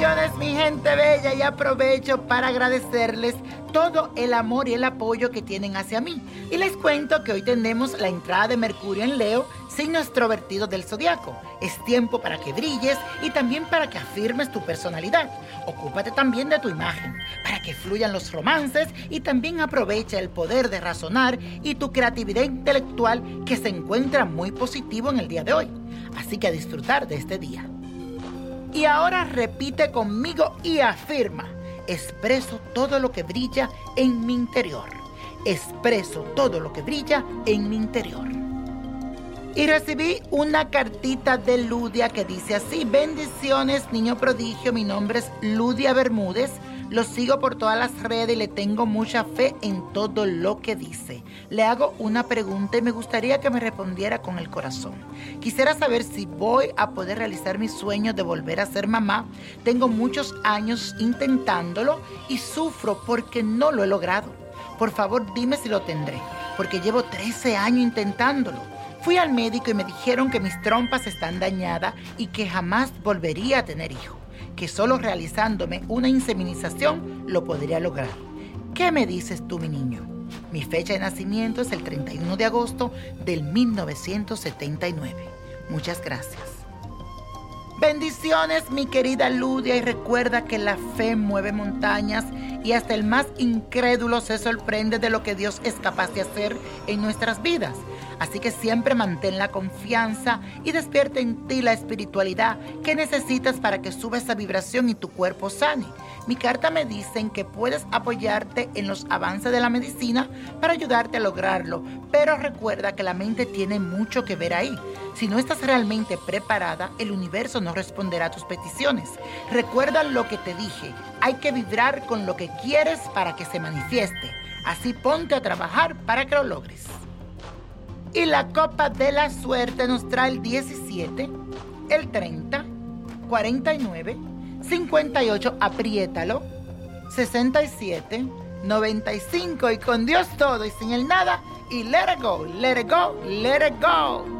Gloria y aprovecho para agradecerles todo el amor y el apoyo que tienen hacia mí. Y les cuento que hoy tenemos la entrada de Mercurio en Leo, signo extrovertido del zodiaco. Es tiempo para que brilles y también para que afirmes tu personalidad. Ocúpate también de tu imagen, para que fluyan los romances y también aprovecha el poder de razonar y tu creatividad intelectual que se encuentra muy positivo en el día de hoy. Así que a disfrutar de este día. Y ahora repite conmigo y afirma, expreso todo lo que brilla en mi interior. Expreso todo lo que brilla en mi interior. Y recibí una cartita de Ludia que dice así, bendiciones niño prodigio, mi nombre es Ludia Bermúdez, lo sigo por todas las redes y le tengo mucha fe en todo lo que dice. Le hago una pregunta y me gustaría que me respondiera con el corazón. Quisiera saber si voy a poder realizar mi sueño de volver a ser mamá. Tengo muchos años intentándolo y sufro porque no lo he logrado. Por favor dime si lo tendré, porque llevo 13 años intentándolo. Fui al médico y me dijeron que mis trompas están dañadas y que jamás volvería a tener hijo, que solo realizándome una inseminización lo podría lograr. ¿Qué me dices tú, mi niño? Mi fecha de nacimiento es el 31 de agosto del 1979. Muchas gracias. Bendiciones, mi querida Ludia, y recuerda que la fe mueve montañas y hasta el más incrédulo se sorprende de lo que Dios es capaz de hacer en nuestras vidas. Así que siempre mantén la confianza y despierta en ti la espiritualidad que necesitas para que suba esa vibración y tu cuerpo sane. Mi carta me dicen que puedes apoyarte en los avances de la medicina para ayudarte a lograrlo, pero recuerda que la mente tiene mucho que ver ahí. Si no estás realmente preparada, el universo no responderá a tus peticiones. Recuerda lo que te dije, hay que vibrar con lo que quieres para que se manifieste. Así ponte a trabajar para que lo logres. Y la copa de la suerte nos trae el 17, el 30, 49, 58, apriétalo, 67, 95 y con Dios todo y sin el nada y let it go, let it go, let it go.